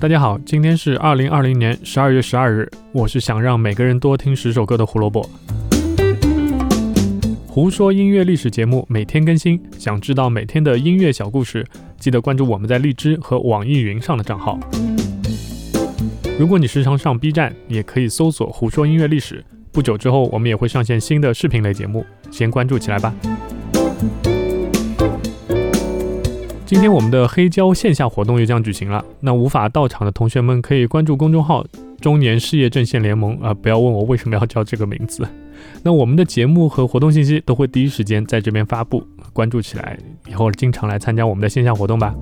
大家好，今天是二零二零年十二月十二日，我是想让每个人多听十首歌的胡萝卜。胡说音乐历史节目每天更新，想知道每天的音乐小故事，记得关注我们在荔枝和网易云上的账号。如果你时常上 B 站，也可以搜索“胡说音乐历史”。不久之后，我们也会上线新的视频类节目，先关注起来吧。今天我们的黑胶线下活动又将举行了，那无法到场的同学们可以关注公众号“中年事业阵线联盟”啊，不要问我为什么要叫这个名字。那我们的节目和活动信息都会第一时间在这边发布，关注起来，以后经常来参加我们的线下活动吧。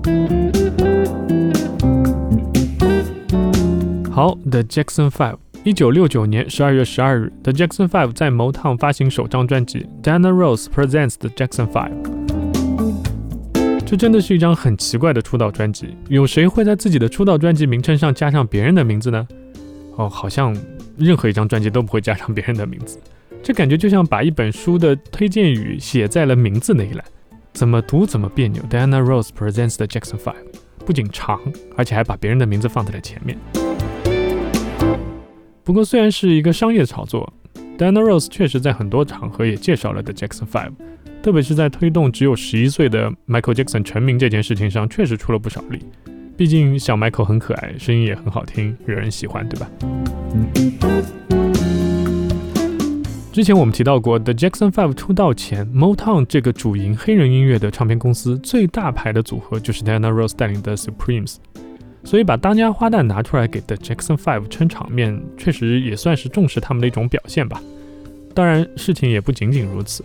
好，The Jackson Five，一九六九年十二月十二日，The Jackson Five 在 Motown 发行首张专辑《Diana Ross Presents The Jackson Five》。这真的是一张很奇怪的出道专辑。有谁会在自己的出道专辑名称上加上别人的名字呢？哦，好像任何一张专辑都不会加上别人的名字。这感觉就像把一本书的推荐语写在了名字那一栏，怎么读怎么别扭。Diana Ross presents the Jackson Five，不仅长，而且还把别人的名字放在了前面。不过虽然是一个商业炒作，Diana Ross 确实在很多场合也介绍了 The Jackson Five。特别是在推动只有十一岁的 Michael Jackson 成名这件事情上，确实出了不少力。毕竟小 Michael 很可爱，声音也很好听，惹人喜欢，对吧？之前我们提到过，The Jackson Five 出道前，Motown 这个主营黑人音乐的唱片公司最大牌的组合就是 Diana Ross 带领的 Supremes，所以把当家花旦拿出来给 The Jackson Five 撑场面，确实也算是重视他们的一种表现吧。当然，事情也不仅仅如此。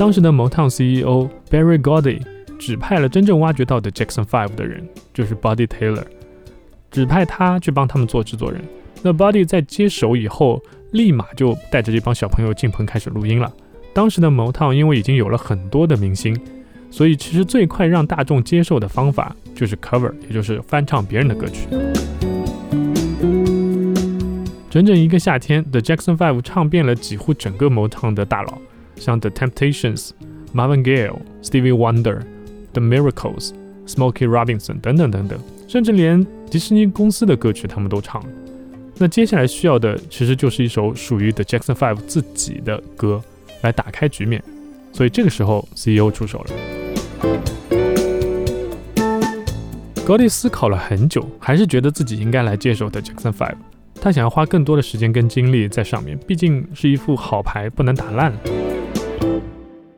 当时的 Motown CEO Barry Gordy 指派了真正挖掘到的 Jackson Five 的人，就是 Buddy Taylor，指派他去帮他们做制作人。那 Buddy 在接手以后，立马就带着这帮小朋友进棚开始录音了。当时的 Motown 因为已经有了很多的明星，所以其实最快让大众接受的方法就是 cover，也就是翻唱别人的歌曲。整整一个夏天，The Jackson Five 唱遍了几乎整个 Motown 的大佬。像 The Temptations、Marvin Gaye、Stevie Wonder、The Miracles、Smokey Robinson 等等等等，甚至连迪士尼公司的歌曲他们都唱。那接下来需要的其实就是一首属于 The Jackson Five 自己的歌来打开局面。所以这个时候 CEO 出手了。高迪思考了很久，还是觉得自己应该来接手 The Jackson Five。他想要花更多的时间跟精力在上面，毕竟是一副好牌，不能打烂。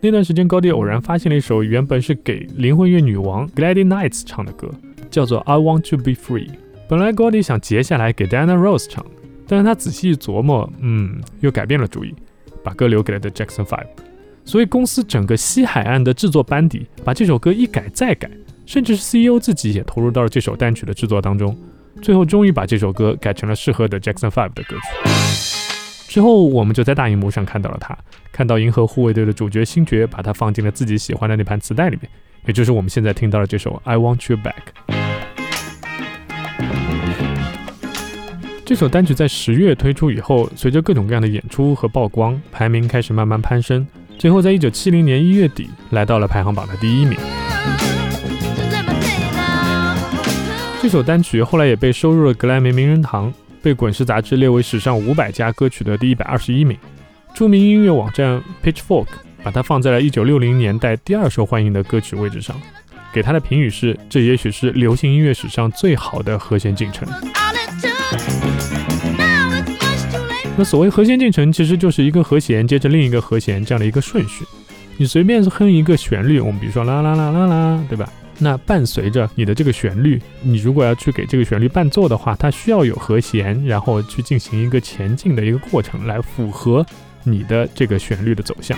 那段时间，高迪偶然发现了一首原本是给灵魂乐女王 Gladys Knight 唱的歌，叫做《I Want to Be Free》。本来高迪想截下来给 Diana Ross 唱，但是他仔细一琢磨，嗯，又改变了主意，把歌留给了 The Jackson Five。所以公司整个西海岸的制作班底把这首歌一改再改，甚至是 CEO 自己也投入到了这首单曲的制作当中，最后终于把这首歌改成了适合 The Jackson Five 的歌曲。之后，我们就在大荧幕上看到了他，看到银河护卫队的主角星爵把他放进了自己喜欢的那盘磁带里面，也就是我们现在听到的这首《I Want You Back》。这首单曲在十月推出以后，随着各种各样的演出和曝光，排名开始慢慢攀升，最后在一九七零年一月底来到了排行榜的第一名。这首单曲后来也被收入了格莱美名人堂。被《滚石》杂志列为史上五百家歌曲的第一百二十一名。著名音乐网站 Pitchfork 把它放在了一九六零年代第二受欢迎的歌曲位置上，给它的评语是：这也许是流行音乐史上最好的和弦进程。那所谓和弦进程，其实就是一个和弦接着另一个和弦这样的一个顺序。你随便哼一个旋律，我们比如说啦啦啦啦啦，对吧？那伴随着你的这个旋律，你如果要去给这个旋律伴奏的话，它需要有和弦，然后去进行一个前进的一个过程，来符合你的这个旋律的走向。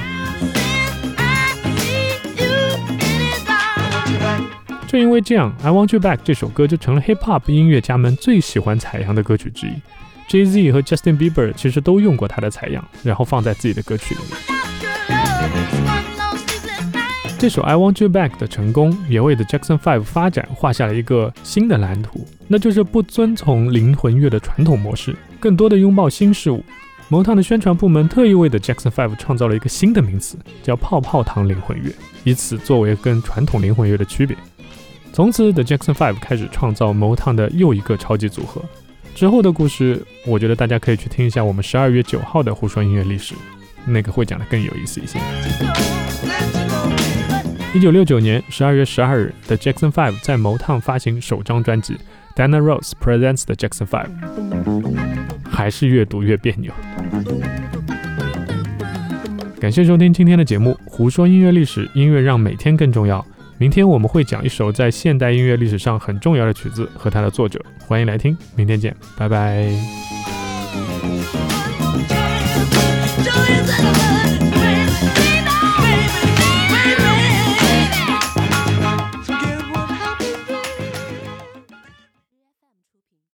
正因为这样，《I Want You Back》这首歌就成了 Hip Hop 音乐家们最喜欢采样的歌曲之一。Jay Z 和 Justin Bieber 其实都用过它的采样，然后放在自己的歌曲里面。这首《I Want You Back》的成功，也为 The Jackson Five 发展画下了一个新的蓝图，那就是不遵从灵魂乐的传统模式，更多的拥抱新事物。摩汤的宣传部门特意为 The Jackson Five 创造了一个新的名词，叫“泡泡糖灵魂乐”，以此作为跟传统灵魂乐的区别。从此，The Jackson Five 开始创造 Motown 的又一个超级组合。之后的故事，我觉得大家可以去听一下我们十二月九号的胡说音乐历史，那个会讲得更有意思一些。一九六九年十二月十二日，The Jackson Five 在 Motown 发行首张专辑《Dana Rose Presents The Jackson Five》，还是越读越别扭。感谢收听今天的节目《胡说音乐历史》，音乐让每天更重要。明天我们会讲一首在现代音乐历史上很重要的曲子和它的作者，欢迎来听。明天见，拜拜。